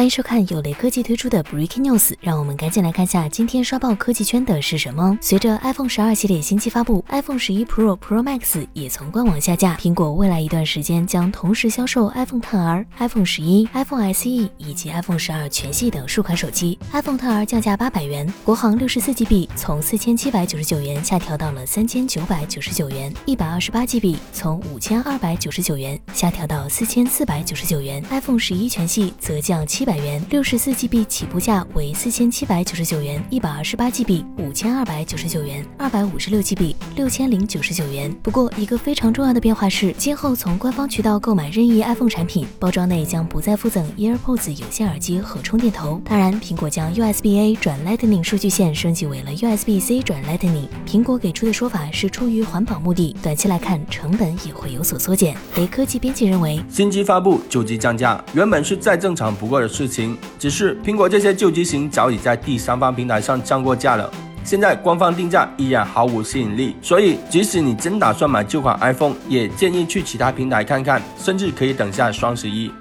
欢迎收看有雷科技推出的 Breaking News，让我们赶紧来看下今天刷爆科技圈的是什么。随着 iPhone 十二系列新机发布，iPhone 十一 Pro、Pro Max 也从官网下架。苹果未来一段时间将同时销售 iPhone 10R、iPhone 十一、iPhone SE 以及 iPhone 十二全系等数款手机。iPhone 10R 降价八百元，国行六十四 GB 从四千七百九十九元下调到了三千九百九十九元，一百二十八 GB 从五千二百九十九元下调到四千四百九十九元。iPhone 十一全系则降七。百元，六十四 GB 起步价为四千七百九十九元，一百二十八 GB 五千二百九十九元，二百五十六 GB 六千零九十九元。不过，一个非常重要的变化是，今后从官方渠道购买任意 iPhone 产品，包装内将不再附赠 EarPods 有线耳机和充电头。当然，苹果将 USB-A 转 Lightning 数据线升级为了 USB-C 转 Lightning。苹果给出的说法是出于环保目的，短期来看成本也会有所缩减。雷科技编辑认为，新机发布，旧机降价，原本是再正常不过的。事情只是苹果这些旧机型早已在第三方平台上降过价了，现在官方定价依然毫无吸引力，所以即使你真打算买旧款 iPhone，也建议去其他平台看看，甚至可以等下双十一。